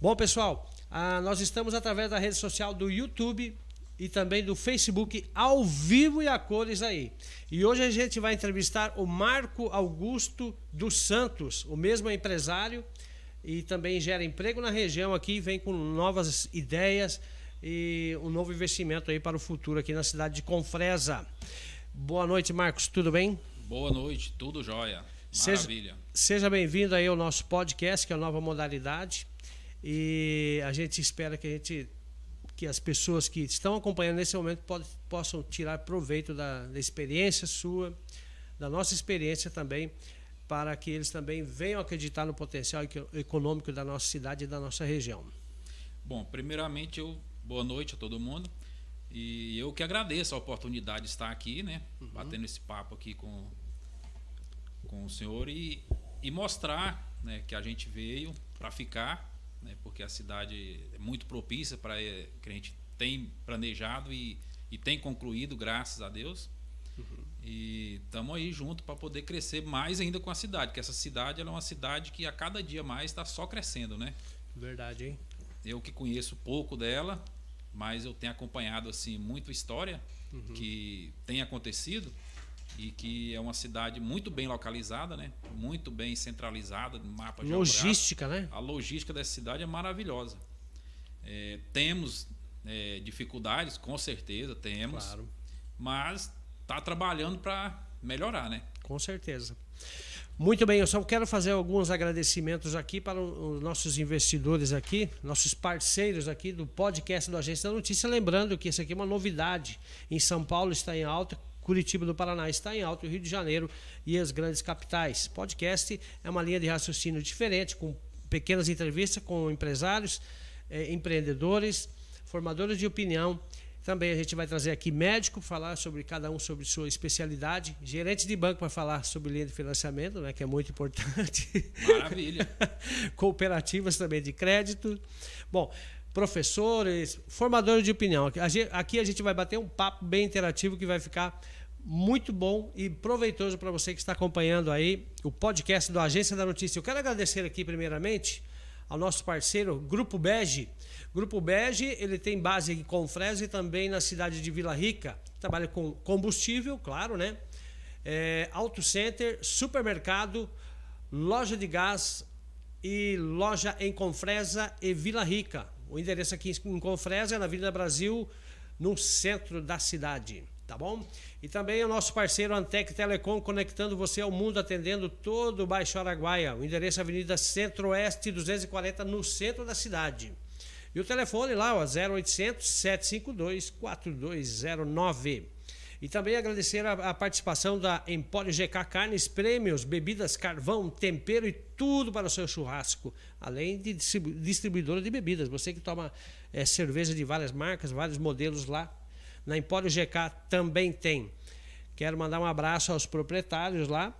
Bom, pessoal, ah, nós estamos através da rede social do YouTube e também do Facebook ao vivo e a cores aí. E hoje a gente vai entrevistar o Marco Augusto dos Santos, o mesmo empresário e também gera emprego na região aqui, vem com novas ideias e um novo investimento aí para o futuro aqui na cidade de Confresa. Boa noite, Marcos, tudo bem? Boa noite, tudo jóia. Maravilha. Seja, seja bem-vindo aí ao nosso podcast, que é a nova modalidade. E a gente espera que a gente que as pessoas que estão acompanhando nesse momento possam tirar proveito da, da experiência sua, da nossa experiência também, para que eles também venham acreditar no potencial econômico da nossa cidade e da nossa região. Bom, primeiramente eu Boa noite a todo mundo. E eu que agradeço a oportunidade de estar aqui, né? Uhum. Batendo esse papo aqui com, com o senhor e, e mostrar né, que a gente veio para ficar, né? Porque a cidade é muito propícia para é, que a gente tem planejado e, e tem concluído, graças a Deus. Uhum. E estamos aí junto para poder crescer mais ainda com a cidade, que essa cidade é uma cidade que a cada dia mais está só crescendo, né? Verdade, hein? Eu que conheço pouco dela, mas eu tenho acompanhado assim muito história uhum. que tem acontecido e que é uma cidade muito bem localizada, né? Muito bem centralizada mapa Logística, né? A logística dessa cidade é maravilhosa. É, temos é, dificuldades, com certeza temos, claro. mas está trabalhando para melhorar, né? Com certeza. Muito bem, eu só quero fazer alguns agradecimentos aqui para os nossos investidores aqui, nossos parceiros aqui do podcast do Agência da Notícia. Lembrando que isso aqui é uma novidade. Em São Paulo está em alta, Curitiba do Paraná está em alta, Rio de Janeiro e as grandes capitais. Podcast é uma linha de raciocínio diferente, com pequenas entrevistas com empresários, eh, empreendedores, formadores de opinião também a gente vai trazer aqui médico, falar sobre cada um sobre sua especialidade, gerente de banco para falar sobre linha de financiamento, né, que é muito importante. Maravilha. Cooperativas também de crédito. Bom, professores, formadores de opinião. Aqui a gente vai bater um papo bem interativo que vai ficar muito bom e proveitoso para você que está acompanhando aí o podcast do Agência da Notícia. Eu quero agradecer aqui primeiramente ao nosso parceiro Grupo Bege Grupo Bege, ele tem base em Confresa e também na cidade de Vila Rica. Trabalha com combustível, claro, né? É, auto Center, supermercado, loja de gás e loja em Confresa e Vila Rica. O endereço aqui em Confresa é na Avenida Brasil, no centro da cidade, tá bom? E também o nosso parceiro Antec Telecom, conectando você ao mundo, atendendo todo o Baixo Araguaia. O endereço é Avenida Centro-Oeste 240, no centro da cidade. E o telefone lá, ó, 0800 752 4209. E também agradecer a, a, participação da Empório GK Carnes, prêmios, bebidas, carvão, tempero e tudo para o seu churrasco. Além de distribuidora de bebidas. Você que toma é, cerveja de várias marcas, vários modelos lá. Na Empório GK também tem. Quero mandar um abraço aos proprietários lá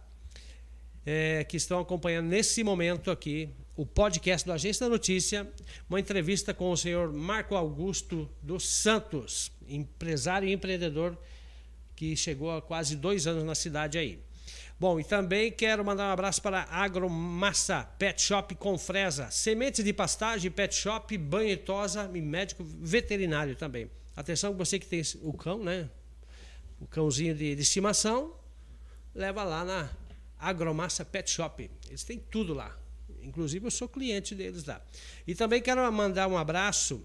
é, que estão acompanhando nesse momento aqui o podcast do Agência da Notícia, uma entrevista com o senhor Marco Augusto dos Santos, empresário e empreendedor que chegou há quase dois anos na cidade aí. Bom, e também quero mandar um abraço para Agromassa Pet Shop com Fresa, sementes de pastagem, pet shop, banho e tosa e médico veterinário também. Atenção você que tem o cão, né? O cãozinho de, de estimação, leva lá na Agromassa Pet Shop. Eles têm tudo lá. Inclusive, eu sou cliente deles lá. E também quero mandar um abraço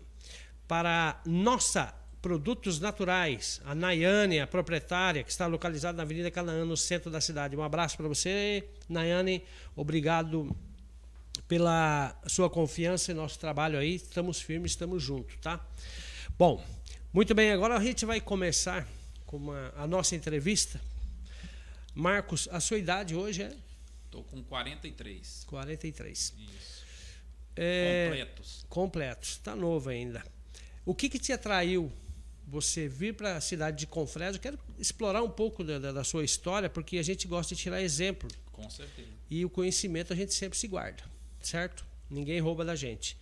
para nossa Produtos Naturais, a Nayane, a proprietária, que está localizada na Avenida Canaã, no centro da cidade. Um abraço para você, Nayane. Obrigado pela sua confiança em nosso trabalho aí. Estamos firmes, estamos juntos, tá? Bom, muito bem, agora a gente vai começar com uma, a nossa entrevista. Marcos, a sua idade hoje é? Estou com 43. 43. Isso. É, completos. Completos. Está novo ainda. O que, que te atraiu você vir para a cidade de Confresa? Eu quero explorar um pouco da, da, sua história, porque a gente gosta de tirar exemplo. Com certeza. E o conhecimento a gente sempre se guarda, certo? Ninguém rouba da gente.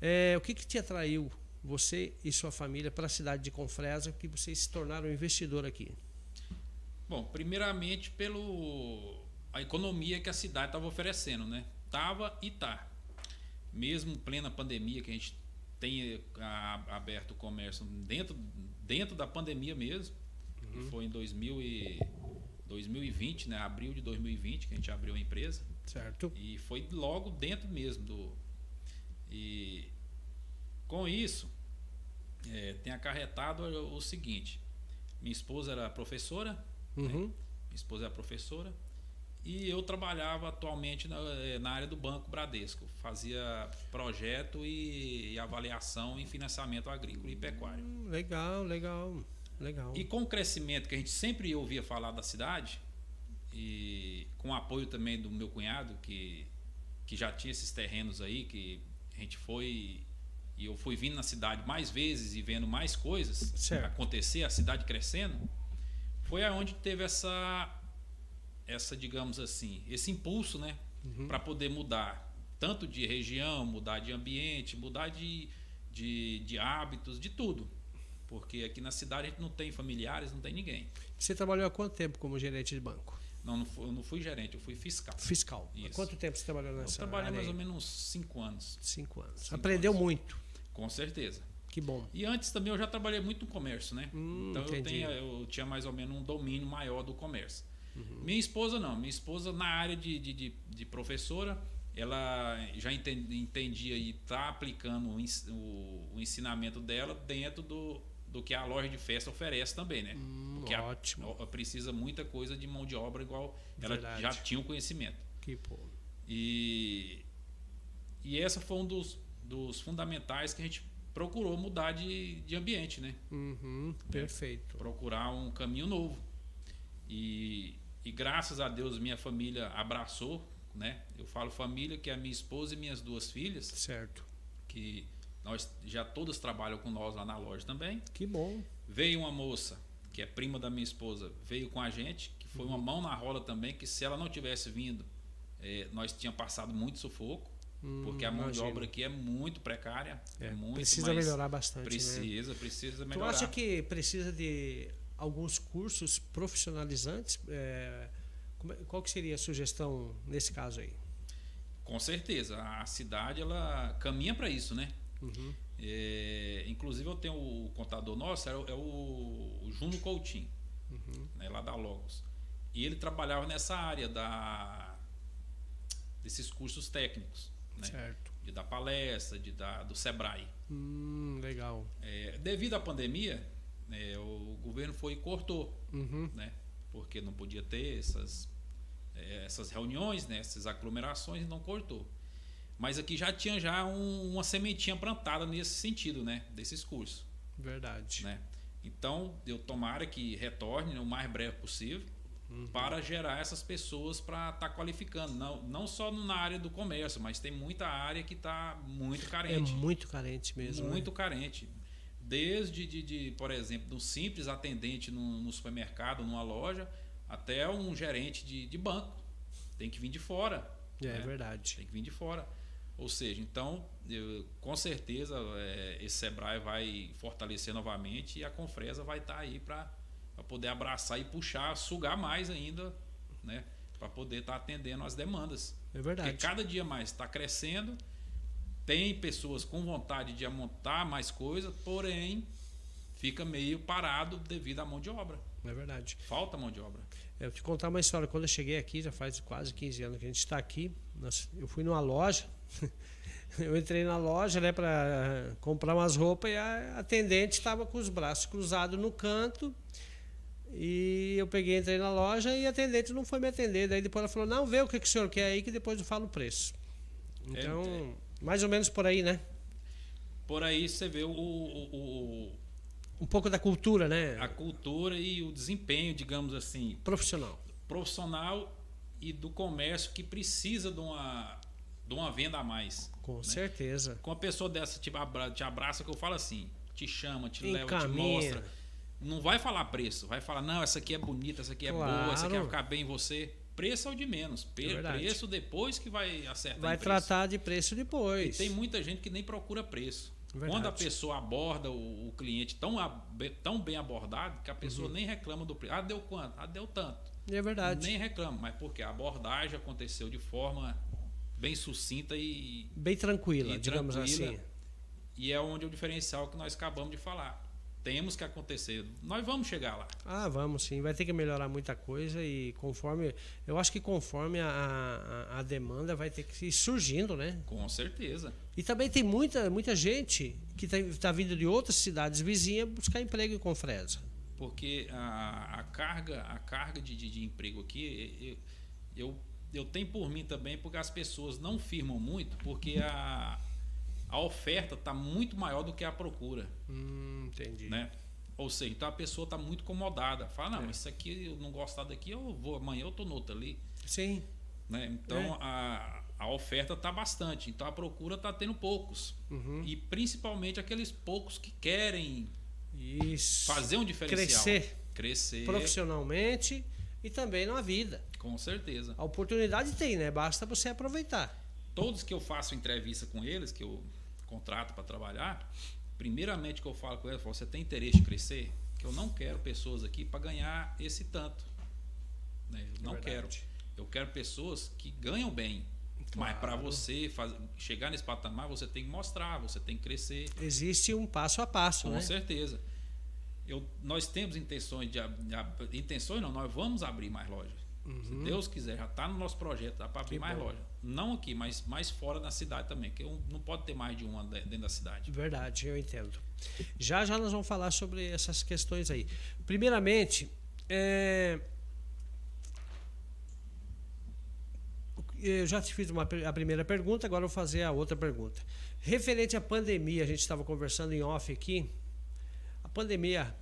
É, o que, que te atraiu, você e sua família, para a cidade de Confresa, que vocês se tornaram investidor aqui? Bom, primeiramente pelo a economia que a cidade estava oferecendo, né? Tava e tá. mesmo plena pandemia que a gente tem aberto o comércio dentro, dentro da pandemia mesmo, uhum. foi em 2000 e, 2020, né, abril de 2020 que a gente abriu a empresa. Certo. E foi logo dentro mesmo do e com isso é, tem acarretado o, seguinte, minha esposa era professora, né? uhum. né? minha esposa era professora e eu trabalhava atualmente na, eh, na área do Banco Bradesco. Fazia projeto e, e avaliação em financiamento agrícola e pecuário. Hum, legal, legal, legal. E com o crescimento que a gente sempre ouvia falar da cidade, e com o apoio também do meu cunhado, que, que já tinha esses terrenos aí, que a gente foi e eu fui vindo na cidade mais vezes e vendo mais coisas certo. acontecer, a cidade crescendo, foi aonde teve essa essa, digamos assim, esse impulso, né, uhum. para poder mudar tanto de região, mudar de ambiente, mudar de, de, de hábitos, de tudo. Porque aqui na cidade a gente não tem familiares, não tem ninguém. Você trabalhou há quanto tempo como gerente de banco? Não, não fui, eu não fui gerente, eu fui fiscal. Fiscal. Isso. Há quanto tempo você trabalhou nessa Eu trabalhei mais ou menos uns cinco anos. Cinco anos. Cinco Aprendeu anos. muito. Com certeza. Que bom. E antes também eu já trabalhei muito no comércio, né? Hum, então eu, tenho, eu tinha mais ou menos um domínio maior do comércio. Uhum. Minha esposa não. Minha esposa, na área de, de, de, de professora, ela já entendia e está aplicando o, o, ensinamento dela dentro do, do que a loja de festa oferece também, né? Hum, Porque ótimo. A, precisa muita coisa de mão de obra igual ela Verdade. já tinha o conhecimento. Que pô. E, e essa foi um dos, dos fundamentais que a gente procurou mudar de, de ambiente, né? Uhum, perfeito. Procurar um caminho novo. E, e graças a Deus minha família abraçou, né? Eu falo família que é a minha esposa e minhas duas filhas. Certo. Que nós já todas trabalham com nós lá na loja também. Que bom. Veio uma moça que é prima da minha esposa, veio com a gente, que foi uma mão na roda também, que se ela não tivesse vindo, é, nós tínhamos passado muito sufoco. Hum, porque a mão imagino. de obra aqui é muito precária. É, é muito, precisa melhorar bastante. Precisa, né? precisa melhorar. Tu acha que precisa de alguns cursos profissionalizantes. É, é, qual que seria a sugestão nesse caso aí? Com certeza, a cidade ela caminha para isso, né? Uhum. É, inclusive eu tenho o contador nosso, é o, é o Juno Coutinho, uhum. né, lá da Logos. E ele trabalhava nessa área da, desses cursos técnicos. Né? Certo. De dar palestra, de dar do Sebrae. Hum, legal. É, devido à pandemia, é, o governo foi e cortou, uhum. né? Porque não podia ter essas, é, essas reuniões, né? essas aglomerações, não cortou. Mas aqui já tinha já um, uma sementinha plantada nesse sentido, né? Desses cursos. Verdade. Né? Então, eu tomara que retorne né, o mais breve possível uhum. para gerar essas pessoas para estar tá qualificando. Não, não só na área do comércio, mas tem muita área que está muito carente. É muito carente mesmo. Muito né? carente. Desde, de, de, por exemplo, do simples atendente no, no, supermercado, numa loja, até um gerente de, de banco. Tem que vir de fora. É, né? verdade. Tem que vir de fora. Ou seja, então, eu, com certeza, é, esse Sebrae vai fortalecer novamente e a Confresa vai estar tá aí para poder abraçar e puxar, sugar mais ainda, né? Para poder estar tá atendendo as demandas. É verdade. Porque cada dia mais está crescendo tem pessoas com vontade de montar mais coisa, porém fica meio parado devido à mão de obra. É verdade. Falta mão de obra. É, eu te contar uma história. Quando eu cheguei aqui, já faz quase 15 anos que a gente está aqui, eu fui numa loja. eu entrei na loja né, para comprar umas roupas e a atendente estava com os braços cruzados no canto. E eu peguei, entrei na loja e a atendente não foi me atender. Daí depois ela falou: Não, vê o que, que o senhor quer aí, que depois eu falo o preço. Então. É, mais ou menos por aí, né? Por aí você vê o, o, o um pouco da cultura, né? A cultura e o desempenho, digamos assim, profissional. Profissional e do comércio que precisa de uma, de uma venda a mais. Com né? certeza. Com uma pessoa dessa te abraça, te abraça, que eu falo assim, te chama, te Encaminha. leva, te mostra. Não vai falar preço, vai falar, não, essa aqui é bonita, essa aqui é claro. boa, essa aqui vai ficar bem em você preço é o de menos. É preço depois que vai acertar. Vai tratar de preço depois. E tem muita gente que nem procura preço. Verdade. Quando a pessoa aborda o, o, cliente tão, tão bem abordado que a pessoa uhum. nem reclama do preço. Ah, deu quanto? Ah, deu tanto. É verdade. Nem reclama, mas porque a abordagem aconteceu de forma bem sucinta e. Bem tranquila, e digamos tranquila. assim. E é onde é o diferencial que nós acabamos de falar. Temos que acontecer. Nós vamos chegar lá. Ah, vamos sim. Vai ter que melhorar muita coisa e conforme. Eu acho que conforme a, a, a demanda vai ter que ir surgindo, né? Com certeza. E também tem muita, muita gente que está vindo de outras cidades vizinhas buscar emprego em Confresa. Porque a, a carga, a carga de, de, de emprego aqui, eu, eu, eu tenho por mim também, porque as pessoas não firmam muito, porque a, a oferta está muito maior do que a procura. Hum, entendi. Né? Ou seja, então a pessoa está muito incomodada. Fala, não, É. isso aqui eu não gostar daqui, eu vou, amanhã eu estou no outro ali. Sim. Né? Então É. a, a oferta está bastante, então a procura está tendo poucos. Uhum. E principalmente aqueles poucos que querem Isso. fazer um diferencial. Crescer Crescer. profissionalmente e também na vida. Com certeza. A oportunidade tem, né? Basta você aproveitar. Todos que eu faço entrevista com eles, que eu contrato para trabalhar, primeiramente que eu falo com eu falo, você tem interesse em crescer? Que eu não quero pessoas aqui para ganhar esse tanto. Né? Eu não quero. Eu quero pessoas que ganham bem. Mas para Claro. você faz- chegar nesse patamar, você tem que mostrar, você tem que crescer. Existe um passo a passo, Com né? certeza. Eu, nós temos intenções de, de intenções não, nós vamos abrir mais lojas. Se Deus quiser, já está no nosso projeto, dá para abrir Uhum. Que mais bom. lojas. Não aqui, mas mais fora da cidade também, que um- não pode ter mais de uma de- dentro da cidade. Verdade, eu entendo. Já já nós vamos falar sobre essas questões aí. Primeiramente, é, eu já te fiz uma, a primeira pergunta, agora eu vou fazer a outra pergunta. Referente à pandemia, a gente estava conversando em off aqui. A pandemia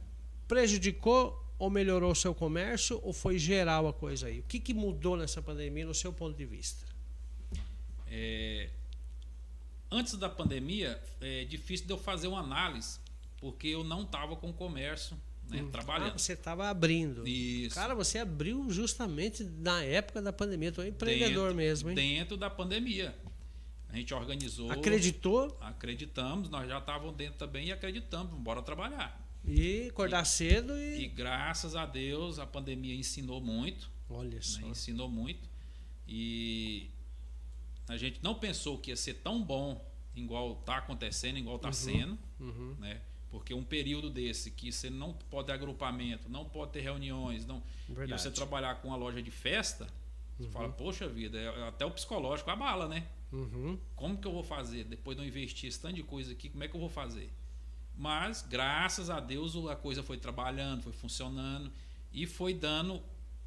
prejudicou ou melhorou o seu comércio ou foi geral a coisa aí? O que, que mudou nessa pandemia no seu ponto de vista? É, antes da pandemia, é difícil de eu fazer uma análise, porque eu não estava com o comércio né, Ah, trabalhando. você estava abrindo. Isso. Cara, você abriu justamente na época da pandemia. Tu é empreendedor dentro, mesmo, hein? Dentro da pandemia. A gente organizou. Acreditou Acreditamos, nós já estávamos dentro também e acreditamos, bora trabalhar. E acordar cedo E e. graças a Deus a pandemia ensinou muito, Olha só. né? ensinou muito. E a gente não pensou que ia ser tão bom igual está acontecendo, igual está sendo, Uhum. né? Porque um período desse que você não pode ter agrupamento, não pode ter reuniões, não Verdade. Uhum. e você trabalhar com uma loja de festa, você fala, poxa vida, é- até o psicológico abala, né? Uhum. Como que eu vou fazer? Depois de eu investir esse tanto de coisa aqui, como é que eu vou fazer? Mas, graças a Deus, a coisa foi trabalhando, foi funcionando e foi dando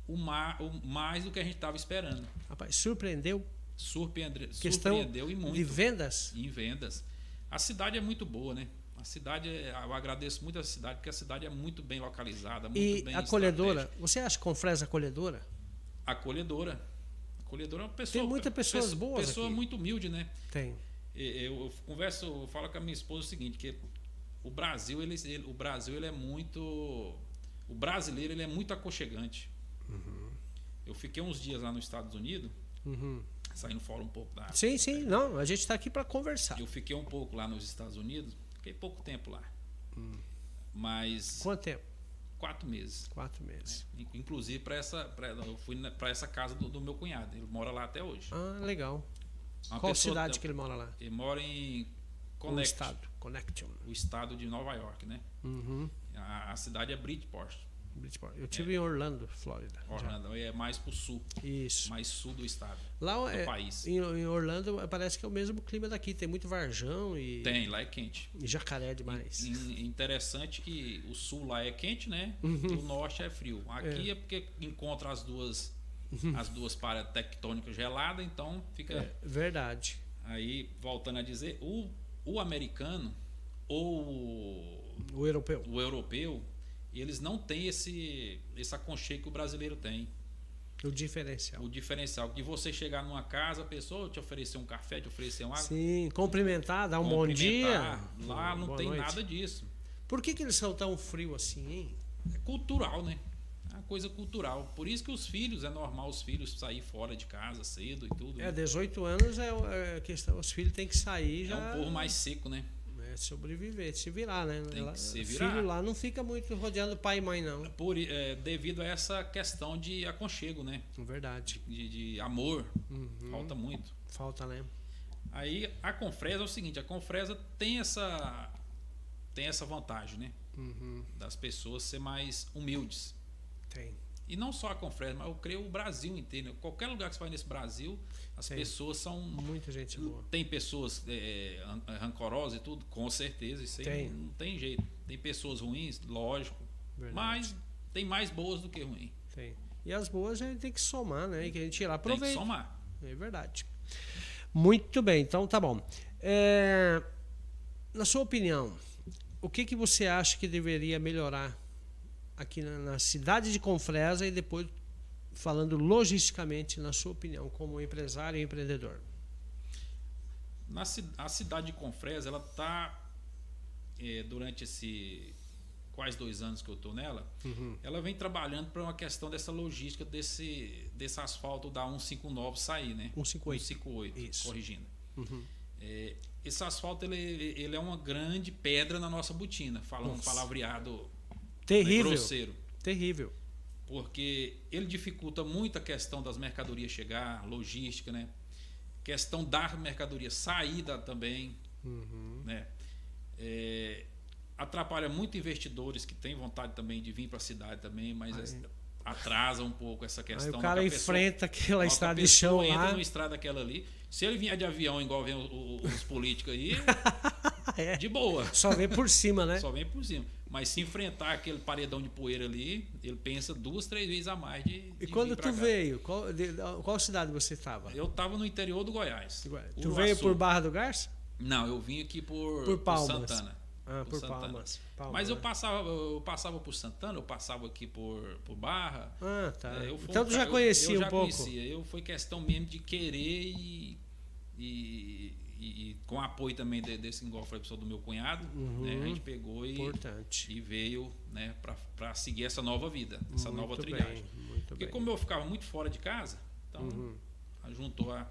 o, ma- o mais do que a gente estava esperando. Rapaz, surpreendeu Surpreende, Questão surpreendeu e muito de vendas? em vendas. A cidade é muito boa, né? A cidade, é- eu agradeço muito a cidade, porque a cidade é muito bem localizada, muito E bem acolhedora? Você acha com fresa acolhedora? Acolhedora. Acolhedora é uma pessoa. Tem muitas pessoas pessoa- boas Pessoa aqui. muito humilde, né? Tem. Eu, eu converso, eu falo com a minha esposa o seguinte, que o Brasil, ele, ele- o Brasil, ele é muito, o brasileiro, ele é muito aconchegante. Eu fiquei uns dias lá nos Estados Unidos, Uhum. saindo fora um pouco da. Sim, sim. Não, a gente está aqui para conversar. Eu fiquei um pouco lá nos Estados Unidos, fiquei pouco tempo lá, mas Quanto tempo? quatro meses. Quatro meses. In- Inclusive para essa, pra, eu fui para essa casa do, do meu cunhado. Ele mora lá até hoje. Ah, legal. Uma Qual pessoa- cidade que ele mora lá? Ele mora em O Connect, estado. Connection. o estado de Nova York, né? Uhum. A, a cidade é Bridgeport, Bridgeport. Eu tive em Orlando, Flórida. já. Orlando. É mais pro sul, Isso. mais sul do estado, Lá do é, país. em, em Orlando parece que é o mesmo clima daqui. Tem muito varjão e, Tem, lá é quente. e jacaré demais. In- Interessante que o sul lá é quente, né? Uhum. O norte é frio. Aqui é, porque encontra as duas as duas paradas tectônicas geladas, então fica. É, verdade. aí voltando a dizer, o, o americano ou O europeu. o europeu, eles não têm esse esse aconchego que o brasileiro tem. O diferencial. O diferencial de você chegar numa casa, a pessoa te oferecer um café, te oferecer uma Sim, cumprimentar, dar um bom dia. Lá não Boa tem noite. nada disso. Por que, que eles são tão frios assim, hein? É cultural, né? É coisa cultural. Por isso que os filhos, é normal os filhos sair fora de casa cedo e tudo. É, né? 18 anos é, é questão, os filhos têm que sair É já. um povo mais seco, né? É sobreviver, se virar, né? Tem que se virar. Filho lá não fica muito rodeando pai e mãe, não. Por, é, devido a essa questão de aconchego, né? Verdade. De, de amor, Uhum. falta muito. Falta, né? Aí a Confresa é o seguinte, a Confresa tem essa tem essa vantagem, né? Uhum. Das pessoas ser mais humildes. Tem. E não só a Confresa, mas eu creio o Brasil inteiro. né? Qualquer lugar que você vai nesse Brasil, as Sim. pessoas são Muita gente boa. Tem pessoas é, ran- rancorosas e tudo, com certeza, isso aí Tem. Não, não tem jeito. Tem pessoas ruins, lógico, Verdade. mas tem mais boas do que ruins. Tem. E as boas a gente tem que somar, né? E que a gente tirar Tem que somar. É verdade. Muito bem, então tá bom. É, na sua opinião, o que, que você acha que deveria melhorar aqui na, na cidade de Confresa e depois falando logisticamente, na sua opinião, como empresário e empreendedor? Na, a cidade de Confresa, ela está, durante esse quase dois anos que eu estou nela, Uhum. ela vem trabalhando para uma questão dessa logística desse, desse asfalto da 159 sair, né? 158. 158, Isso. corrigindo. Uhum. É, esse asfalto ele, ele é uma grande pedra na nossa botina, falando um Nossa. Palavreado né, Terrível. grosseiro. Terrível. Porque ele dificulta muito a questão das mercadorias chegar, logística, né? Questão da mercadoria saída também, Uhum. né? É, atrapalha muito investidores que têm vontade também de vir para a cidade também, mas Aí. atrasa um pouco essa Aí questão. o cara da pessoa- enfrenta aquela estrada de chão entra lá. numa estrada aquela ali. Se ele vier de avião, igual vem o- o- os políticos aí, É. de boa. Só vem por cima, né? Só vem por cima. Mas se enfrentar aquele paredão de poeira ali, ele pensa duas, três vezes a mais de. E quando tu cá. veio, qual, de- qual cidade você estava? Eu estava no interior do Goiás. Tu Uruaçu. veio por Barra do Garça? Não, eu vim aqui por, Por Palmas. Santana. Ah, por, Santana. Palmas. Palmas, Mas eu né? passava, eu passava por Santana, eu passava aqui por, por Barra. Ah, tá. É, eu fui então tu já cara- eu- conhecia eu, um já pouco. Conhecia. Eu foi questão mesmo de querer e, e, e- e com apoio também de- desse, igual eu falei pessoal do meu cunhado, Uhum. né, a gente pegou e, Importante. e veio né, para seguir essa nova vida, essa nova Muito trilhagem. bem, muito Porque bem. como eu ficava muito fora de casa, então Uhum. juntou a.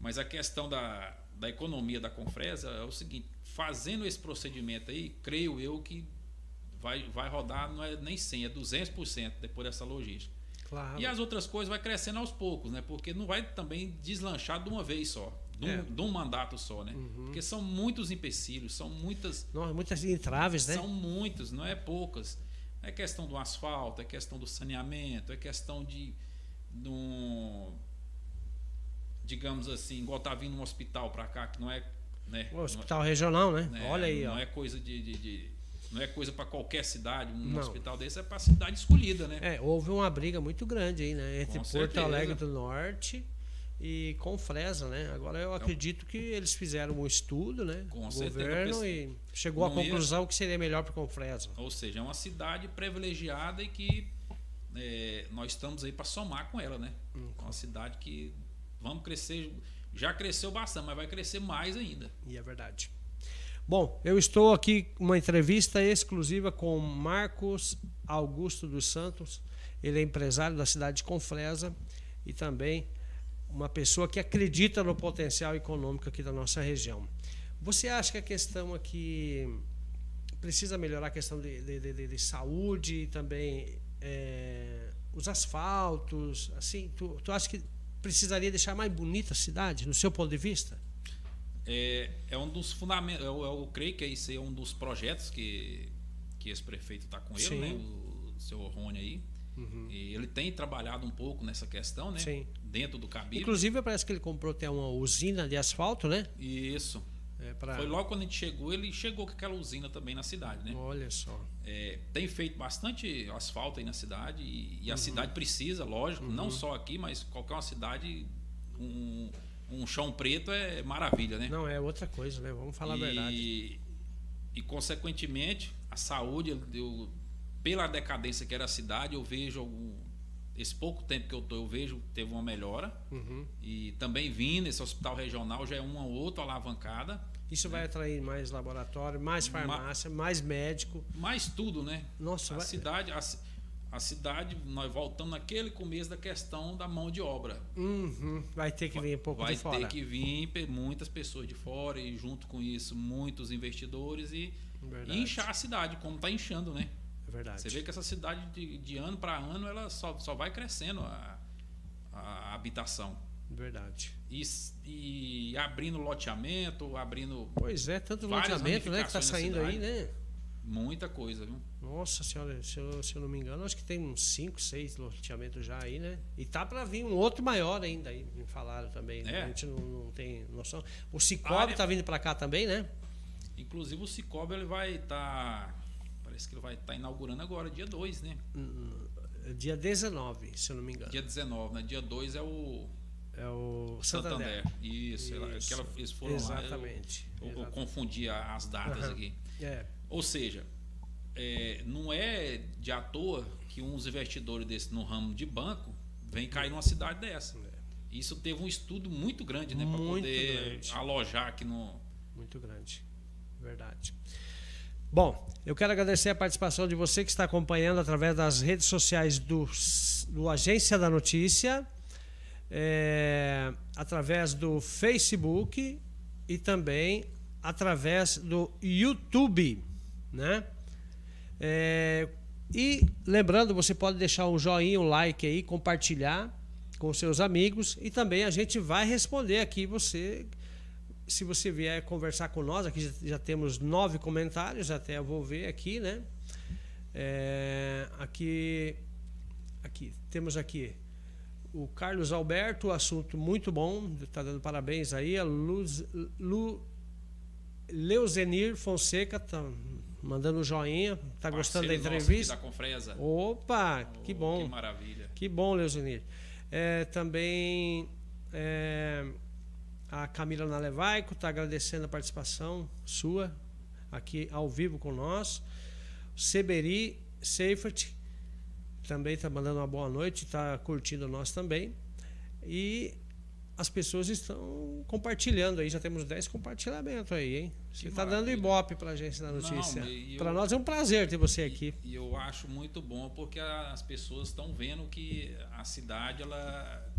Mas a questão da, da economia da Confresa é o seguinte: fazendo esse procedimento aí, creio eu que vai, vai rodar, não é nem 100, é 200% depois dessa logística. Claro. E as outras coisas vai crescendo aos poucos, né? Porque não vai também deslanchar de uma vez só, de um, É. de um mandato só, né? Porque são muitos empecilhos, são muitas. Nossa, muitas entraves, né? São muitos, não é poucas. É questão do asfalto, é questão do saneamento, é questão de. de um, digamos assim, igual tá vindo um hospital para cá, que não é. Né, O hospital regional, né? não é- Olha aí, não ó. é coisa de. de- de- não é coisa para qualquer cidade, um Não. hospital desse é para cidade escolhida, né? É, houve uma briga muito grande aí, né? Entre Com Porto certeza. Alegre do Norte e Confresa, né? Agora eu acredito que eles fizeram um estudo, né? Com o certeza, governo eu e chegou à não ia- conclusão que seria melhor para Confresa. Ou seja, é uma cidade privilegiada e que é, nós estamos aí para somar com ela, né? Hum. É uma cidade que vamos crescer, já cresceu bastante, mas vai crescer mais ainda. E é verdade. Bom, eu estou aqui com uma entrevista exclusiva com Marcos Augusto dos Santos. Ele é empresário da cidade de Confresa e também uma pessoa que acredita no potencial econômico aqui da nossa região. Você acha que a questão aqui precisa melhorar a questão de, de, de- de saúde e também é, os asfaltos? Assim, tu, tu acha que precisaria deixar mais bonita a cidade, no seu ponto de vista? É, é um dos fundamentos, eu, eu creio que esse é um dos projetos que, que esse prefeito está com ele, Sim. né? O seu Rony aí. E ele tem trabalhado um pouco nessa questão, né? Sim. Dentro do cabide. Inclusive, parece que ele comprou até uma usina de asfalto, né? Isso. É pra... Foi logo quando a gente chegou, ele chegou com aquela usina também na cidade, né? Olha só. É, tem feito bastante asfalto aí na cidade e, e a Uhum. cidade precisa, lógico, não só aqui, mas qualquer uma cidade, um, um chão preto é maravilha, né? Não, é outra coisa, né? Vamos falar e, a verdade. E, consequentemente, a saúde, eu- pela decadência que era a cidade, eu vejo esse pouco tempo que eu tô, eu vejo que teve uma melhora. Uhum. E também vindo esse hospital regional já é uma outra alavancada. Isso vai atrair mais laboratório, mais farmácia, mais médico. Mais tudo, né? Nossa, a vai... cidade, a, a cidade, nós voltamos naquele começo da questão da mão de obra. Uhum. Vai ter que vir um pouco Vai de fora. ter que vir muitas pessoas de fora e junto com isso muitos investidores e, e inchar a cidade, como está inchando, né? É verdade. Você vê que essa cidade de, de ano para ano ela só, só vai crescendo a, a habitação. Verdade. E, e abrindo loteamento, abrindo Pois é, tanto loteamento né, que está saindo aí, né? muita coisa, viu? Nossa senhora, se eu, se eu não me engano, acho que tem uns 5, 6 loteamentos já aí, né? E tá para vir um outro maior ainda aí, me falaram também. né? É. A gente não, não tem noção. O Cicobi área- tá vindo para cá também, né? Inclusive o Cicobi ele vai estar. Parece que ele vai estar inaugurando agora, dia 2, né? Dia 19, se eu não me engano. Dia 19, né? Dia 2 é o É o Santander. Santander. Isso, ela- Isso. aquela, eles foram Exatamente. lá. Eu, eu, eu Exatamente. confundi a- as datas Aham. aqui. É, Ou seja, é, não é de à toa que uns investidores desse no ramo de banco vêm cair numa cidade dessa. Isso teve um estudo muito grande, né? Para poder grande. alojar aqui no. muito grande. Verdade. Bom, eu quero agradecer a participação de você que está acompanhando através das redes sociais do, do Agência da Notícia, é, através do Facebook e também através do YouTube, né? É, e lembrando, você pode deixar um joinha, um like aí, compartilhar com seus amigos e também a gente vai responder aqui você se você vier conversar com nós, aqui já, temos nove comentários, até eu vou ver aqui, né? É, aqui, aqui temos aqui o Carlos Alberto, assunto muito bom, está dando parabéns aí. A Luz, Lu, Leuzenir Fonseca está mandando um joinha, está gostando da nosso entrevista. Opa, que Oh, bom. Que maravilha. Que bom, Leuzenir. É, também é, a Camila Nalevaico está agradecendo a participação sua aqui ao vivo com nós. Seberi Seifert também está mandando uma boa noite, está curtindo nós também. E as pessoas estão compartilhando aí, já temos 10 compartilhamentos aí, hein? Você está dando ibope para a da Não, notícia. Para nós é um prazer ter você aqui. E, e eu acho muito bom porque as pessoas estão vendo que a cidade ela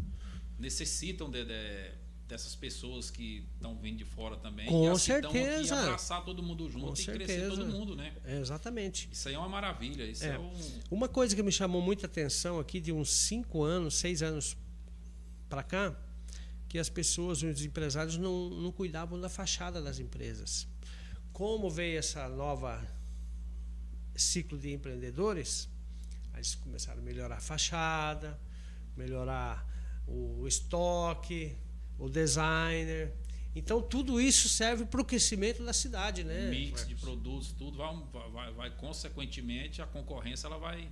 necessitam de, de- dessas pessoas que estão vindo de fora também. Com e assim, tão aqui certeza. abraçar todo mundo junto Com e crescer certeza. todo mundo, né? É, exatamente. Isso aí é uma maravilha. Isso é, É. um. Uma coisa que me chamou muita atenção aqui de uns cinco anos, seis anos para cá, que as pessoas, os empresários não, não cuidavam da fachada das empresas. Como veio essa nova ciclo de empreendedores, eles começaram a melhorar a fachada, melhorar o estoque, o designer. Então tudo isso serve para o crescimento da cidade, né? mix de produtos, tudo vai, vai, vai, consequentemente a concorrência ela vai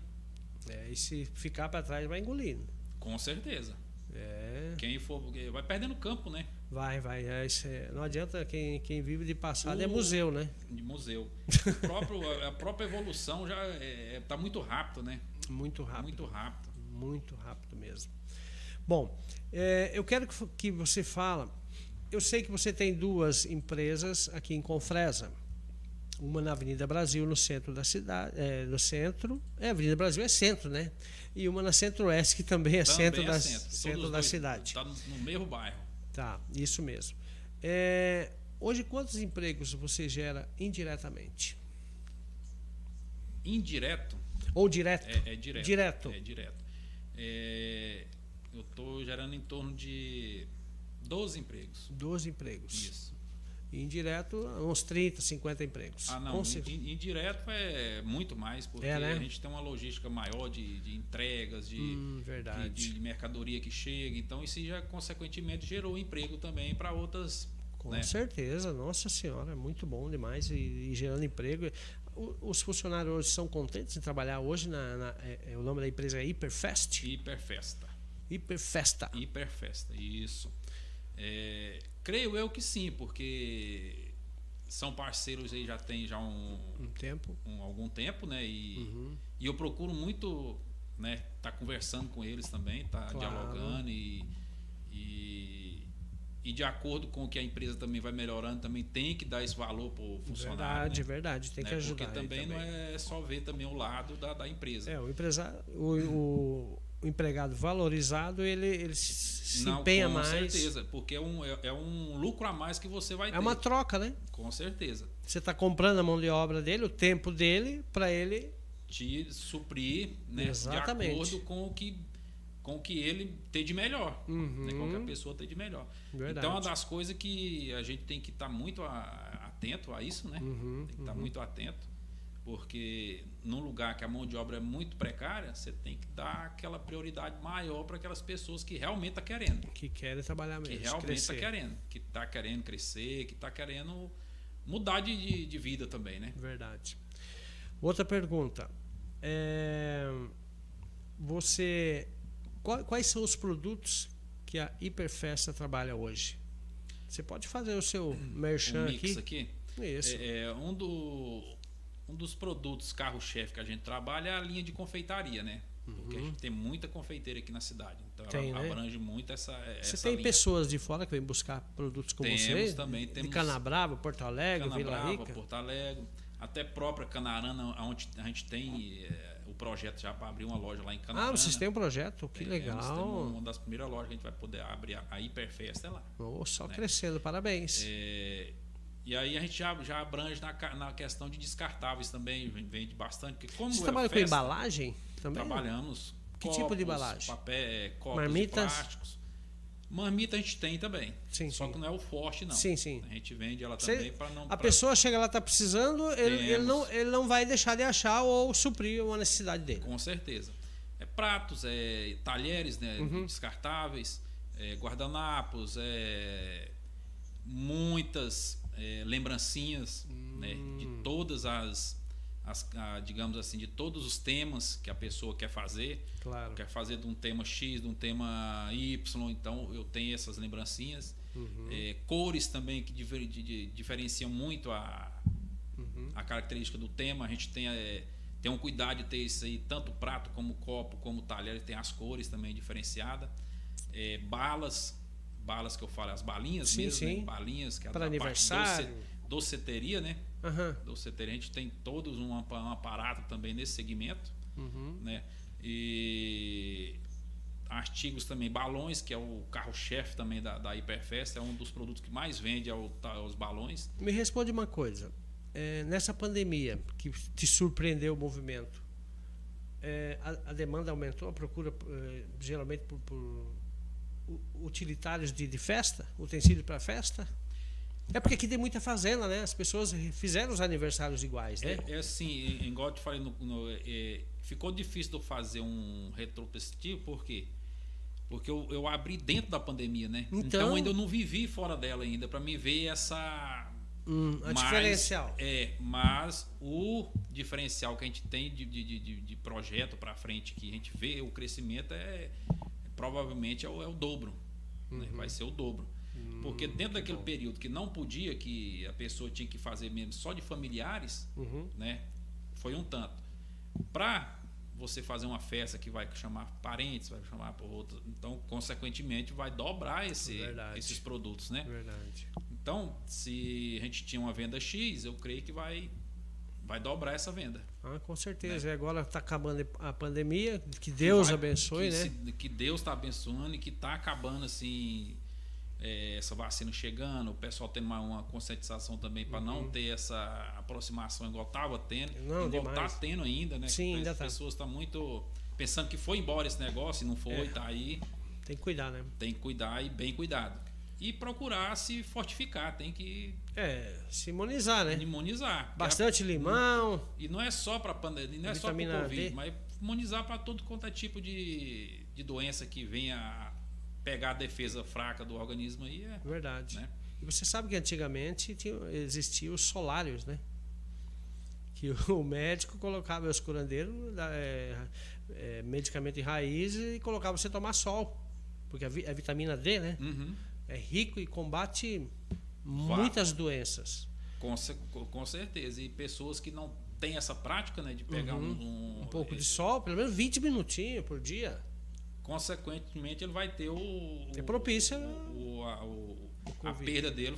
É, e se ficar para trás vai engolindo. com certeza. É. Quem for vai perdendo campo, né? Vai, vai. É, isso é- não adianta quem, quem vive de passado é O- museu, né? De museu. O próprio, a própria evolução já está muito rápido, né? Muito rápido. Muito rápido. Muito rápido mesmo. Bom, é, eu quero que, que você fala. Eu sei que você tem duas empresas aqui em Confresa. Uma na Avenida Brasil, no centro da cidade. É, no centro. É, Avenida Brasil é centro, né? E uma na Centro-Oeste, que também é Também centro, é da, centro. centro da dois cidade. Tá no, no mesmo bairro. Tá, isso mesmo. É, hoje, quantos empregos você gera indiretamente? Indireto Ou direto? é, é direto. Direto. É direto. É, eu estou gerando em torno de 12 empregos. 12 empregos. Isso. E indireto, uns 30, 50 empregos. Ah, não. Indireto é muito mais, porque É, né? a gente tem uma logística maior de, de entregas, de, Hum, de, de mercadoria que chega. Então, isso já, consequentemente, gerou emprego também para outras. Com né? certeza, nossa senhora, é muito bom demais e, e gerando emprego. O- Os funcionários hoje são contentes em trabalhar hoje na, na- é- é, o nome da empresa é Hiperfest. Hiperfesta. Hiperfesta. Hiperfesta, isso. É, creio eu que sim, porque são parceiros aí já tem já um, Um tempo. um- algum tempo, né? E, Uhum. e eu procuro muito, né? Tá conversando com eles também, tá Claro. dialogando e, e, e de acordo com o que a empresa também vai melhorando, também tem que dar esse valor para o funcionário. Verdade, né? verdade. Tem que Né? ajudar. Porque aí também, não é só ver também o lado da, da empresa. É, o empresário, o, o- o empregado valorizado, ele, ele se Não, empenha com mais. certeza, porque é um, é, é um lucro a mais que você vai ter. É uma troca, né? Com certeza. Você está comprando a mão de obra dele, o tempo dele, para ele. Te suprir né, de Exatamente. acordo com o que com o que ele tem de melhor. Uhum. Né, com o que a pessoa tem de melhor. Verdade. Então, é uma das coisas que a gente tem que estar muito a- atento a isso, né? Uhum, tem que estar muito atento, porque num lugar que a mão de obra é muito precária, você tem que dar aquela prioridade maior para aquelas pessoas que realmente estão querendo. Que querem trabalhar Que mesmo. realmente está querendo. Que está querendo crescer, que está querendo mudar de, de, de vida também, né? Verdade. Outra pergunta. É, você. qual- quais são os produtos que a Hiperfesta trabalha hoje? Você pode fazer o seu merchan Um mix aqui? aqui. Isso. É, é, um, do, um dos produtos carro-chefe que a gente trabalha é a linha de confeitaria, né? Porque a gente tem muita confeiteira aqui na cidade. Então Uhum. Tem, ela né? abrange muito essa. Você essa tem linha. pessoas de fora que vêm buscar produtos como Temos você? também, De temos- Canabrava, Porto Alegre, Vila Canabrava, Rica? Porto Alegre, até própria Canarana, onde a gente tem é, o projeto já para abrir uma loja lá em Canarana. Ah, vocês têm um projeto? Que legal. uma das primeiras lojas que a gente vai poder abrir a, a Hiperfesta é lá. Oh, só né? crescendo, parabéns. É, e aí a gente já, já abrange na, na questão de descartáveis também, vende bastante. Porque como Você trabalha com festa, embalagem também? Trabalhamos. Que tipo de embalagem? Papel, é, copos Marmitas? plásticos. Marmita a gente tem também. Sim, só sim. que não é o forte, não. Sim, sim. A gente vende ela também para não. A pra- pessoa chega lá, está precisando, ele, ele não, ele não vai deixar de achar ou suprir uma necessidade dele. Com certeza. É pratos, é talheres né, Uhum. descartáveis, é guardanapos, é muitas é, lembrancinhas né, de Hum. todas as, as a, digamos assim, de todos os temas que a pessoa quer fazer. Claro. Quer fazer de um tema X, de um tema Y, então eu tenho essas lembrancinhas. Uhum. É, cores também que de- de- diferenciam muito a, Uhum. a característica do tema. A gente tem, é, tem um cuidado de ter isso aí, tanto prato como copo, como talher, tem as cores também diferenciadas. É, balas, balas que eu falo, as balinhas Sim, mesmo, sim. né? balinhas que é Para aniversário. doce- doceteria, né? Aham. Doceteria, a gente tem todos um, um aparato também nesse segmento, Uhum. né? E artigos também, balões, que é o carro-chefe também da, da Hiperfest, é um dos produtos que mais vende é o- os balões. Me responde uma coisa. É, nessa pandemia que te surpreendeu o movimento, é, a, a demanda aumentou, a procura é, geralmente por, por utilitários de, de festa, utensílio para festa? É porque aqui tem muita fazenda, né? As pessoas fizeram os aniversários iguais, né? É, é assim, igual eu te falei, no, no- é, ficou difícil de eu fazer um retrospectivo, por quê? Porque eu, eu abri dentro da pandemia, né? Então- ainda eu não vivi fora dela ainda, para me ver essa. Hum, mas- diferencial. É, mas o diferencial que a gente tem de, de, de, de projeto para frente, que a gente vê o crescimento, é provavelmente é o, é o dobro. né? Uhum. Vai ser o dobro. Porque Hum, dentro daquele período que não podia, que a pessoa tinha que fazer mesmo só de familiares, Uhum. né? Foi um tanto. Para você fazer uma festa que vai chamar parentes, vai chamar por outros, então consequentemente vai dobrar esse, Verdade. esses produtos, né? Verdade. Então, se a gente tinha uma venda X, eu creio que vai vai dobrar essa venda. Ah, com certeza. E agora está acabando a pandemia. Que Deus Né? Que vai- abençoe, que né? se- que Deus está abençoando e que está acabando assim é, essa vacina chegando, o pessoal tendo uma, uma conscientização também para não ter essa aproximação igual estava tendo, Uhum. Não, igual está tendo ainda, né? Sim, As ainda tá. pessoas estão muito pensando que foi embora esse negócio e não foi, É. tá aí, Tem que cuidar, né? tem que cuidar e bem cuidado. E procurar se fortificar, tem que É, se imunizar, né? imunizar. A- Bastante limão. E não é só para pandemia, não é só para Covid, D. mas imunizar para todo quanto é tipo de, de doença que venha pegar a defesa fraca do organismo aí. É, Verdade. né? E você sabe que antigamente tinha, existiam os solários, né? Que o médico colocava os curandeiros, é, é, medicamento em raiz e colocava você tomar sol. Porque a, vi- a vitamina D, né? Uhum. É rico e combate muitas doenças. Com, com- certeza. E pessoas que não têm essa prática né, de pegar Uhum. um, Um pouco de esse- sol, pelo menos 20 minutinhos por dia. Consequentemente, ele vai ter o. É propício O, o, a- o- a perda dele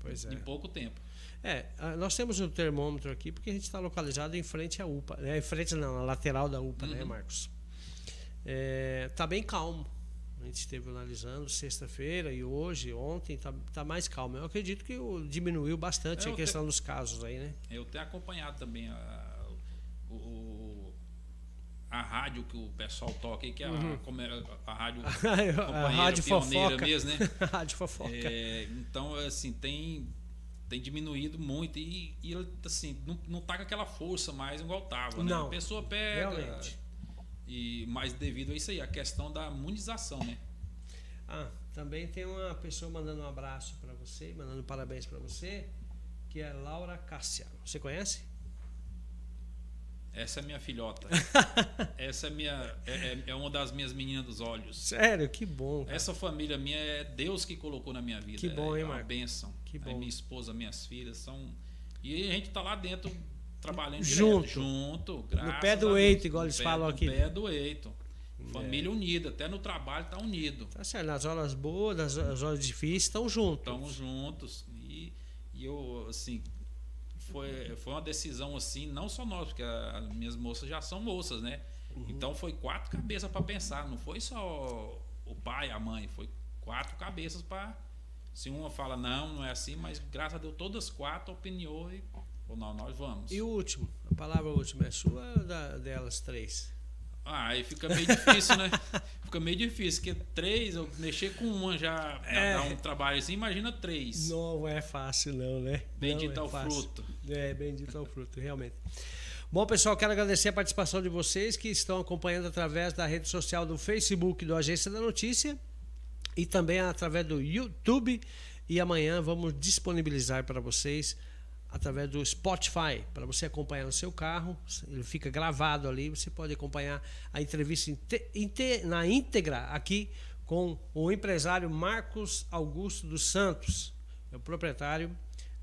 pois é. em pouco tempo. É, nós temos um termômetro aqui porque a gente está localizado em frente à UPA, né? em frente não, na lateral da UPA, né, uhum. né, Marcos? É, tá bem calmo. A gente esteve analisando sexta-feira e hoje, ontem, está tá mais calmo. Eu acredito que diminuiu bastante eu a questão dos casos aí, né? Eu tenho acompanhado também a, o, a rádio que o pessoal toca aí, que é uhum. a, a, rádio a rádio fofoca. mesmo, né? rádio fofoca. É, então, assim, tem, tem diminuído muito e, e assim, não, não tá com aquela força mais igual tava, né? Não, a pessoa pega. Realmente e mais devido a isso aí, a questão da imunização, né? Ah, também tem uma pessoa mandando um abraço para você, mandando parabéns para você, que é Laura Cássia. Você conhece? Essa é minha filhota. Essa é minha é, é, é, uma das minhas meninas dos olhos. Sério, que bom. Cara. Essa família minha é Deus que colocou na minha vida. Que bom, é, hein, é uma Marco? bênção. Que bom. Aí minha esposa, minhas filhas são e a gente tá lá dentro trabalhando junto. Direto, junto, No pé do eito, igual eles pé, falam aqui. No pé do eito. Família é. unida, até no trabalho tá unido. Tá certo, nas horas boas, nas horas difíceis, estão juntos. Estamos juntos. E, e eu, assim, foi, foi uma decisão assim, não só nós, porque as minhas moças já são moças, né? Uhum. Então foi quatro cabeças para pensar, não foi só o pai, a mãe, foi quatro cabeças para. Se uma fala não, não é assim, mas graças a Deus todas quatro opiniou e ou não, nós vamos. E o último? A palavra última é sua ou da, delas três? Ah, aí fica meio difícil, né? Fica meio difícil, porque três, eu mexer com uma já é. dá um trabalho assim, imagina três. Não é fácil, não, né? Bendito ao é fruto. É, bendito ao fruto, realmente. Bom, pessoal, quero agradecer a participação de vocês que estão acompanhando através da rede social do Facebook do Agência da Notícia e também através do YouTube. E amanhã vamos disponibilizar para vocês através do Spotify, para você acompanhar no seu carro. Ele fica gravado ali, você pode acompanhar a entrevista na íntegra aqui com o empresário Marcos Augusto dos Santos, é o proprietário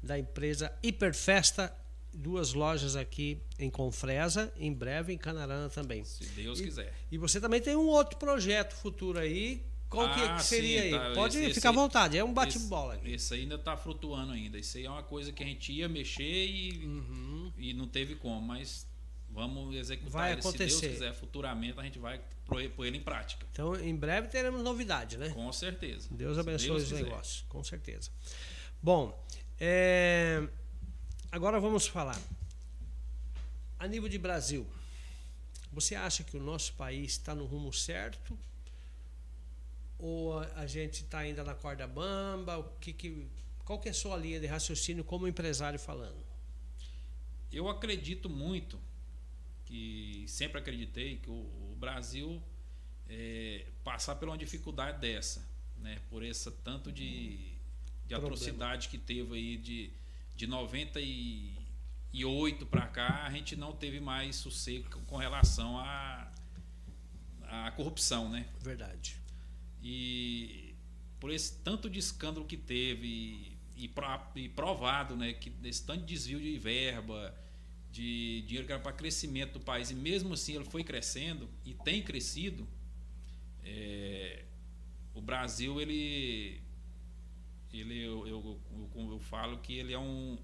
da empresa Hiperfesta, duas lojas aqui em Confresa, em breve em Canarana também. Se Deus e, quiser. E você também tem um outro projeto futuro aí qual ah, que seria sim, tá. aí? Pode esse, ficar à vontade, é um bate-bola. Esse, esse, ainda está flutuando ainda. Isso aí é uma coisa que a gente ia mexer e, uhum. e não teve como, mas vamos executar vai acontecer. se Deus quiser. Futuramente a gente vai pôr ele em prática. Então, em breve teremos novidade, né? Com certeza. Deus abençoe os negócios, com certeza. Bom, é... agora vamos falar. A nível de Brasil, você acha que o nosso país está no rumo certo ou a, gente está ainda na corda bamba? O que, que, qual que é a sua linha de raciocínio como empresário falando? Eu acredito muito que sempre acreditei que o, o Brasil é, passar por uma dificuldade dessa, né? Por essa tanto de, de atrocidade que teve aí de, de 98 para cá, a gente não teve mais sossego com relação à a, a corrupção, né? Verdade. E por esse tanto de escândalo que teve e, e provado, né, que esse tanto de desvio de verba, de dinheiro que era para crescimento do país, e mesmo assim ele foi crescendo e tem crescido, é, o Brasil, ele, ele eu, eu, eu, eu, falo que ele é um,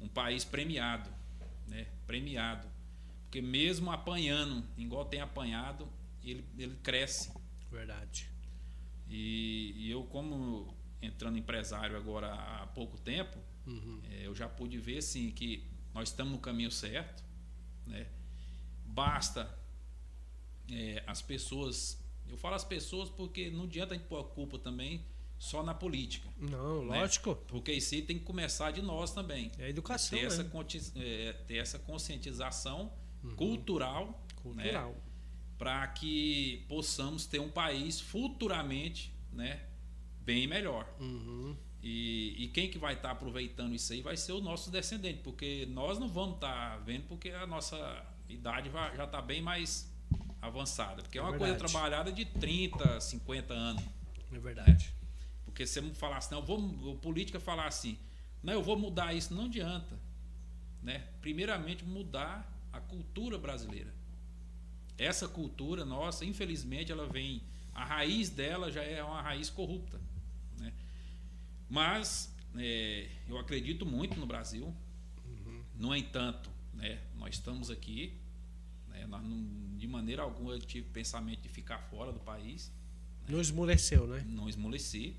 um país premiado, né, premiado, porque mesmo apanhando, igual tem apanhado, ele, ele cresce. Verdade. E, e, eu, como entrando empresário agora há pouco tempo, uhum. é, eu já pude ver assim, que nós estamos no caminho certo. Né? Basta é, as pessoas. Eu falo as pessoas porque não adianta a gente pôr a culpa também só na política. Não, né? lógico. Porque isso tem que começar de nós também. É a educação. Ter, essa, é, ter essa conscientização uhum. cultural. Né? Cultural. Né? Para que possamos ter um país futuramente né, bem melhor. Uhum. E, e, quem que vai estar tá aproveitando isso aí vai ser o nosso descendente, porque nós não vamos estar tá vendo porque a nossa idade vai, já está bem mais avançada. Porque é uma é coisa trabalhada de 30, 50 anos. É verdade. Né? Porque se você falar assim, não, eu vou, política falar assim, não, eu vou mudar isso, não adianta. Né? Primeiramente, mudar a cultura brasileira. Essa cultura nossa, infelizmente, ela vem. A raiz dela já é uma raiz corrupta. Né? Mas é, eu acredito muito no Brasil. Uhum. No entanto, né, nós estamos aqui. Né, nós não, de maneira alguma eu tive pensamento de ficar fora do país. Né? Não esmoreceu, né? Não esmoleci.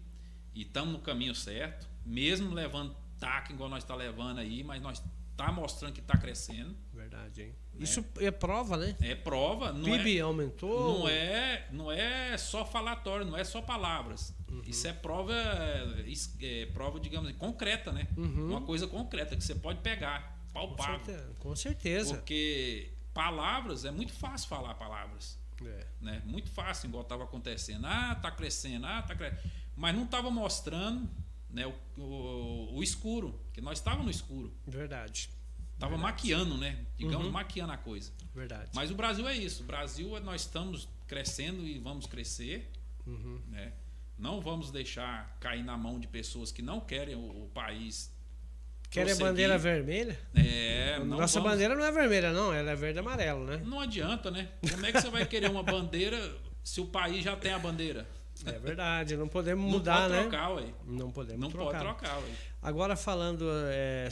E estamos no caminho certo. Mesmo levando taca igual nós está levando aí, mas nós está mostrando que está crescendo. Verdade, hein? Né? Isso é prova, né? É prova. Não PIB é, aumentou. Não é, não é só falatório, não é só palavras. Uhum. Isso é prova, é, prova, digamos, concreta, né? Uhum. Uma coisa concreta que você pode pegar, palpável. Com certeza. Com certeza. Porque palavras, é muito fácil falar palavras. É. Né? Muito fácil, igual estava acontecendo. Ah, está crescendo, ah, tá crescendo. Mas não estava mostrando né, o, o, o escuro, que nós estávamos no escuro. Verdade. Estava maquiando, né? Digamos, uhum. maquiando a coisa. Verdade. Mas o Brasil é isso. O Brasil, nós estamos crescendo e vamos crescer. Uhum. Né? Não vamos deixar cair na mão de pessoas que não querem o, o país. Querem a bandeira vermelha? É, Nossa vamos... bandeira não é vermelha, não. Ela é verde e amarelo, né? Não adianta, né? Como é que você vai querer uma bandeira se o país já tem a bandeira? É verdade, não podemos mudar, não pode né? Trocar. Não podemos não trocar. Não pode trocar, ué. Agora falando é,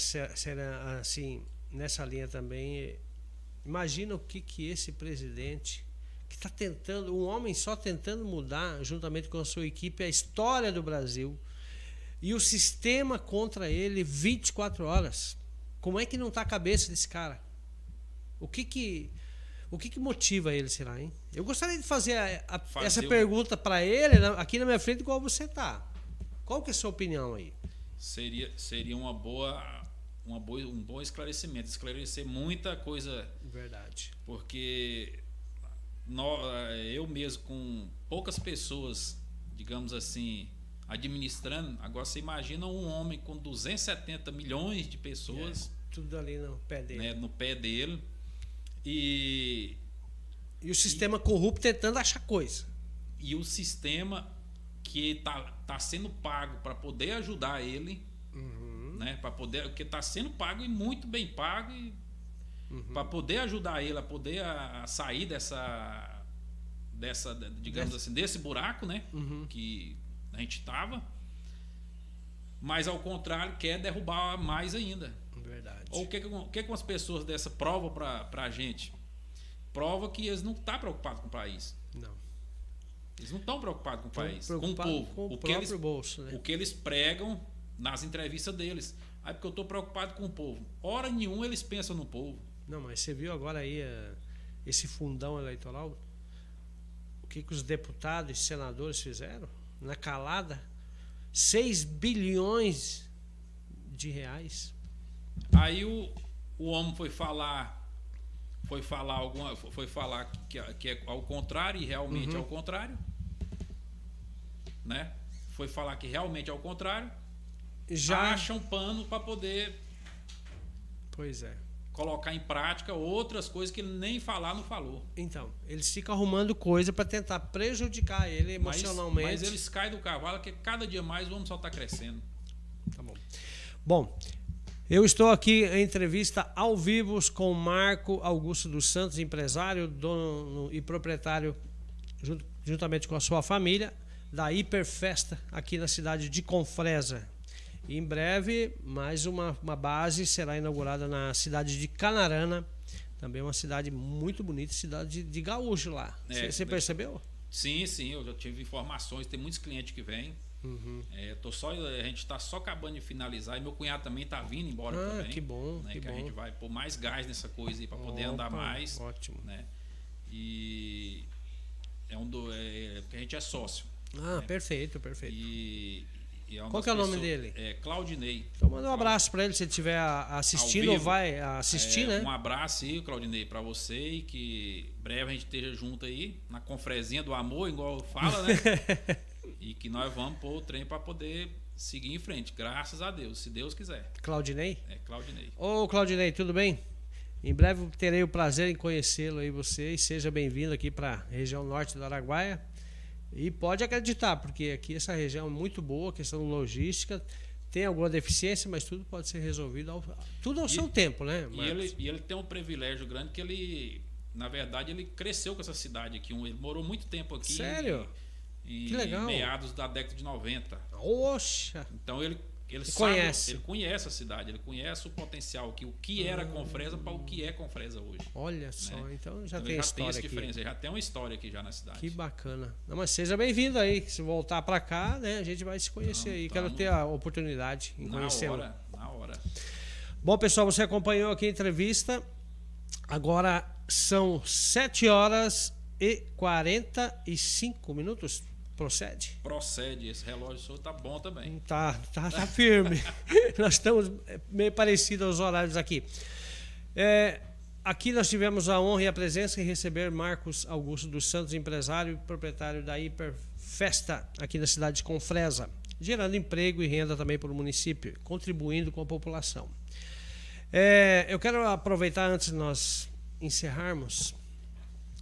assim nessa linha também, imagina o que que esse presidente que está tentando, um homem só tentando mudar, juntamente com a sua equipe, a história do Brasil e o sistema contra ele 24 horas. Como é que não está a cabeça desse cara? O que que o que, que motiva ele, será, hein? Eu gostaria de fazer, a, a, essa pergunta para ele aqui na minha frente, igual você tá. Qual que é a sua opinião aí? Seria, seria uma boa, uma boa, um bom esclarecimento, esclarecer muita coisa. Verdade. Porque eu mesmo com poucas pessoas, digamos assim, administrando, agora você imagina um homem com 270 milhões de pessoas. É, tudo ali no pé dele. Né, no pé dele e, e o sistema e, corrupto tentando achar coisa. E o sistema que está tá sendo pago para poder ajudar ele, uhum. Né? Para poder, que está sendo pago e muito bem pago uhum. para poder ajudar ele a poder a, a sair dessa dessa digamos assim desse buraco, né? Uhum. Que a gente estava. Mas ao contrário quer derrubar mais ainda. Verdade. Ou o que, que, que as pessoas dessa prova para a gente? Prova que eles não estão tá preocupados com o país. Não. Eles não estão preocupados com o país, com o povo. Com o, o que eles, bolso, né? O que eles pregam nas entrevistas deles. Aí porque eu estou preocupado com o povo. Hora nenhuma eles pensam no povo. Não, mas você viu agora aí uh, esse fundão eleitoral? O que, que os deputados e senadores fizeram? Na calada? 6 bilhões de reais. Aí o, o homem foi falar foi falar alguma foi falar que, que é ao contrário e realmente uhum. é ao contrário né foi falar que realmente é ao contrário já acha um pano para poder pois é. colocar em prática outras coisas que nem falar não falou. Então eles ficam arrumando coisa para tentar prejudicar ele emocionalmente. mas, mas eles caem do cavalo que cada dia mais vamos só estar tá crescendo. Tá bom. Bom eu estou aqui em entrevista ao vivo com Marco Augusto dos Santos, empresário, dono e proprietário, juntamente com a sua família, da Hiperfesta aqui na cidade de Confresa. E em breve, mais uma, uma base será inaugurada na cidade de Canarana, também uma cidade muito bonita, cidade de, de gaúcho lá. Você é, percebeu? Sim, sim, eu já tive informações, tem muitos clientes que vêm. Uhum. É, tô só, a gente está só acabando de finalizar e meu cunhado também está vindo embora ah, também. Que bom, né, que, que bom. a gente vai pôr mais gás nessa coisa aí para poder andar mais. Ótimo. Né? E é um do, é, porque a gente é sócio. Ah, né? perfeito, perfeito. E, Qual que é o nome dele? É Claudinei. Então manda um abraço para ele se ele estiver assistindo ou vai assistir, é, né? Um abraço aí, Claudinei, para você e que breve a gente esteja junto aí na confrezinha do amor, igual fala, né? e que nós vamos pôr o trem para poder seguir em frente, graças a Deus, se Deus quiser. Claudinei? É, Claudinei. Ô, Claudinei, tudo bem? Em breve terei o prazer em conhecê-lo aí você e seja bem-vindo aqui para a região norte do Araguaia. E pode acreditar, porque aqui essa região é muito boa, questão logística, tem alguma deficiência, mas tudo pode ser resolvido ao, tudo ao e, seu tempo, né? E ele, e ele tem um privilégio grande que ele, na verdade, ele cresceu com essa cidade aqui, ele morou muito tempo aqui. Sério? E, e meados da década de 90. Oxa! Então ele ele, sabe, conhece. ele conhece a cidade, ele conhece o potencial, que o que era Confresa para o que é Confresa hoje. Olha né? só, então já então tem já história tem essa aqui. diferença, já tem uma história aqui já na cidade. Que bacana. Não, mas seja bem-vindo aí, se voltar para cá, né, a gente vai se conhecer Não, aí. Quero ter a oportunidade em na conhecê-lo. hora, na hora. Bom, pessoal, você acompanhou aqui a entrevista. Agora são 7 horas e 45 minutos. Procede? Procede, esse relógio seu tá bom também. Tá, tá, tá firme. nós estamos meio parecidos aos horários aqui. É, aqui nós tivemos a honra e a presença em receber Marcos Augusto dos Santos, empresário e proprietário da Hiper Festa, aqui na cidade de Confresa, gerando emprego e renda também para o município, contribuindo com a população. É, eu quero aproveitar antes de nós encerrarmos.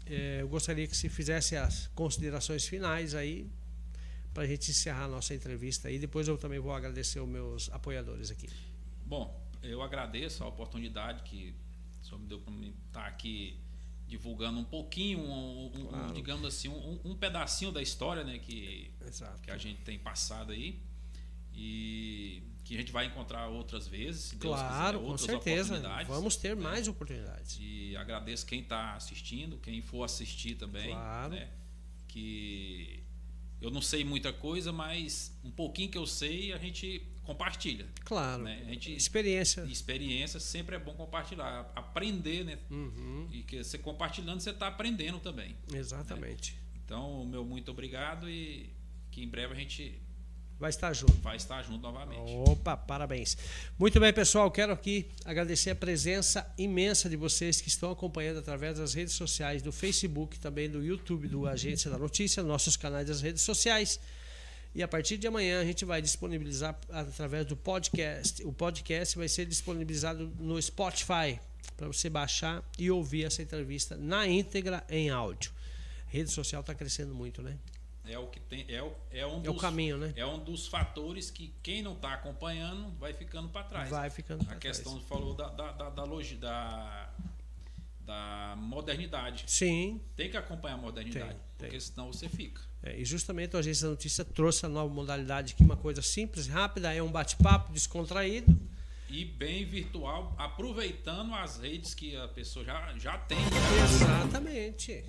É, eu gostaria que se fizesse as considerações finais aí para a gente encerrar a nossa entrevista aí. Depois eu também vou agradecer os meus apoiadores aqui. Bom, eu agradeço a oportunidade que o senhor me deu para estar aqui divulgando um pouquinho, um, um- um, Claro. digamos assim, um, um pedacinho da história né, que, Exato. que a gente tem passado aí. E que a gente vai encontrar outras vezes, se Deus Claro, quiser, com outras certeza. oportunidades. Vamos ter né? mais oportunidades. E agradeço quem está assistindo, quem for assistir também. Claro. né? Que eu não sei muita coisa, mas um pouquinho que eu sei a gente compartilha. Claro. Né? A gente, Experiência. experiência sempre é bom compartilhar, aprender, né? Uhum, E que você compartilhando você está aprendendo também. exatamente. Então, o meu muito obrigado e que em breve a gente Vai estar junto. vai estar junto novamente. Opa, parabéns. Muito bem, pessoal. Quero aqui agradecer a presença imensa de vocês que estão acompanhando através das redes sociais, do Facebook, também do YouTube do Agência da Notícia, nossos canais das redes sociais. E a partir de amanhã a gente vai disponibilizar através do podcast. O podcast vai ser disponibilizado no Spotify para você baixar e ouvir essa entrevista na íntegra em áudio. A rede social está crescendo muito, né? É o que tem, é, o- é um É o dos, caminho, né? é um dos fatores que quem não está acompanhando vai ficando para trás. Vai ficando A questão trás. falou da da, da, da, logi- da da modernidade. Sim, Tem que acompanhar a modernidade, Tem, porque tem. senão você fica. É, e justamente a Agência da Notícia trouxe a nova modalidade aqui, uma coisa simples, rápida, é um bate-papo descontraído. E bem virtual, aproveitando as redes que a pessoa já, já tem. Exatamente.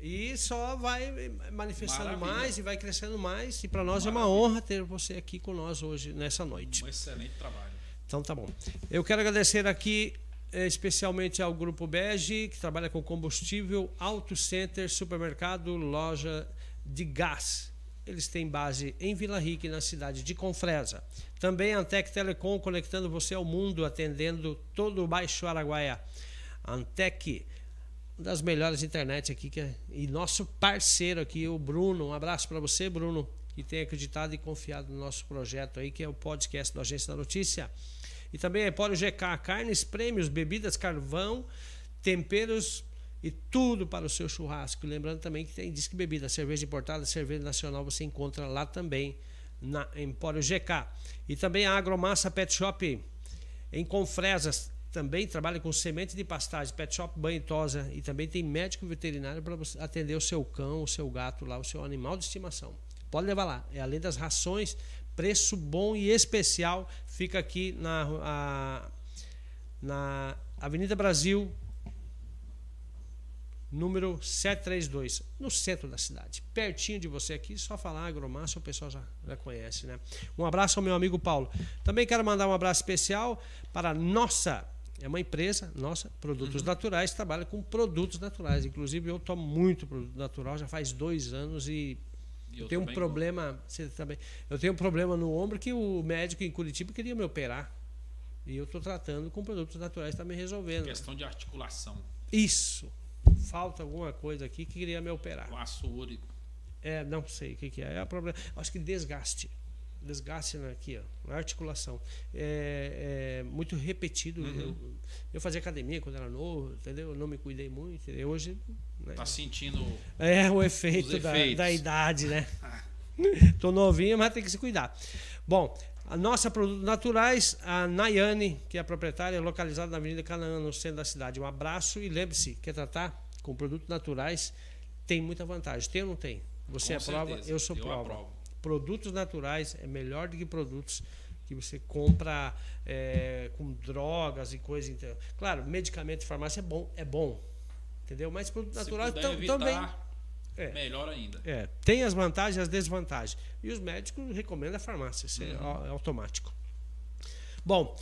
E só vai manifestando Maravilha. mais e vai crescendo mais. E para nós é uma Maravilha. honra ter você aqui com nós hoje, nessa noite. Um excelente trabalho. Então tá bom. Eu quero agradecer aqui eh, especialmente ao Grupo Bege, que trabalha com combustível, Auto Center, supermercado, loja de gás. Eles têm base em Vila Rica na cidade de Confresa. Também a Antec Telecom, conectando você ao mundo, atendendo todo o Baixo Araguaia. Antec, uma das melhores internet aqui, que é- e nosso parceiro aqui, o Bruno. Um abraço para você, Bruno, que tem acreditado e confiado no nosso projeto aí, que é o podcast do Agência da Notícia. E também a Empório GK, carnes, prêmios, bebidas, carvão, temperos e tudo para o seu churrasco. Lembrando também que tem disque bebida, cerveja importada, cerveja nacional, você encontra lá também na Empório GK. E também a Agromassa Pet Shop em Confresas também trabalha com semente de pastagem, pet shop banho e tosa e também tem médico veterinário para atender o seu cão, o seu gato lá, o seu animal de estimação. Pode levar lá. É além das rações, preço bom e especial. Fica aqui na, a- na Avenida Brasil, número 732, no centro da cidade. Pertinho de você aqui, só falar agromassa, o pessoal já, já conhece, né? Um abraço ao meu amigo Paulo. Também quero mandar um abraço especial para a nossa, é uma empresa, nossa, Produtos Naturais, trabalha com produtos naturais. Inclusive, eu tomo muito produto natural, já faz dois anos e E eu tenho um também problema, você também, eu tenho um problema no ombro que o médico em Curitiba queria me operar. E eu estou tratando com produtos naturais, está me resolvendo. Questão de articulação. Isso. Falta alguma coisa aqui que queria me operar. O úrico. É, não sei o que, que é. É o problema. Acho que desgaste. Desgaste na- aqui, ó, na articulação. É, é muito repetido. Uhum. Eu, eu fazia academia quando era novo, entendeu? Eu não me cuidei muito. entendeu? Hoje. né? Tá sentindo. É o efeito da, da idade, né? Tô novinho, mas tem que se cuidar. Bom, a nossa Produtos Naturais, a Nayane, que é a proprietária, é localizada na Avenida Canaã, no centro da cidade. Um abraço e lembre-se, quer tratar com produtos naturais, tem muita vantagem. Tem ou não tem? Você Com aprova, certeza, eu sou eu prova. aprovo. Produtos naturais é melhor do que produtos que você compra é, com drogas e coisa. Então. Claro, medicamento de farmácia é bom, é bom. Entendeu? Mas produto natural também. É. melhor ainda. É, tem as vantagens e as desvantagens. E os médicos recomendam a farmácia, isso Uhum. é au- é automático. Bom,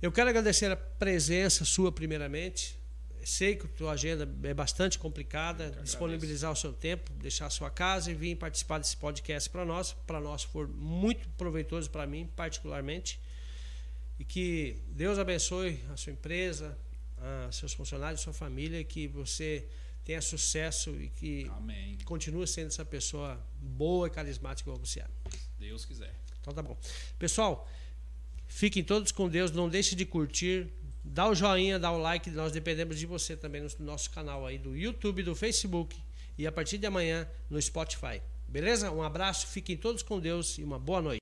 eu quero agradecer a presença sua, primeiramente. Sei que a tua agenda é bastante complicada, disponibilizar o seu tempo, deixar a sua casa e vir participar desse podcast para nós. Para nós foi muito proveitoso, para mim, particularmente. E que Deus abençoe a sua empresa, a seus funcionários, a sua família, que você tenha sucesso e que Amém. continua sendo essa pessoa boa e carismática como você é. Deus quiser. Então tá bom. Pessoal, fiquem todos com Deus. Não deixe de curtir. Dá o joinha, dá o like. Nós dependemos de você também no nosso canal aí do YouTube, do Facebook e a partir de amanhã no Spotify. Beleza? Um abraço, fiquem todos com Deus e uma boa noite.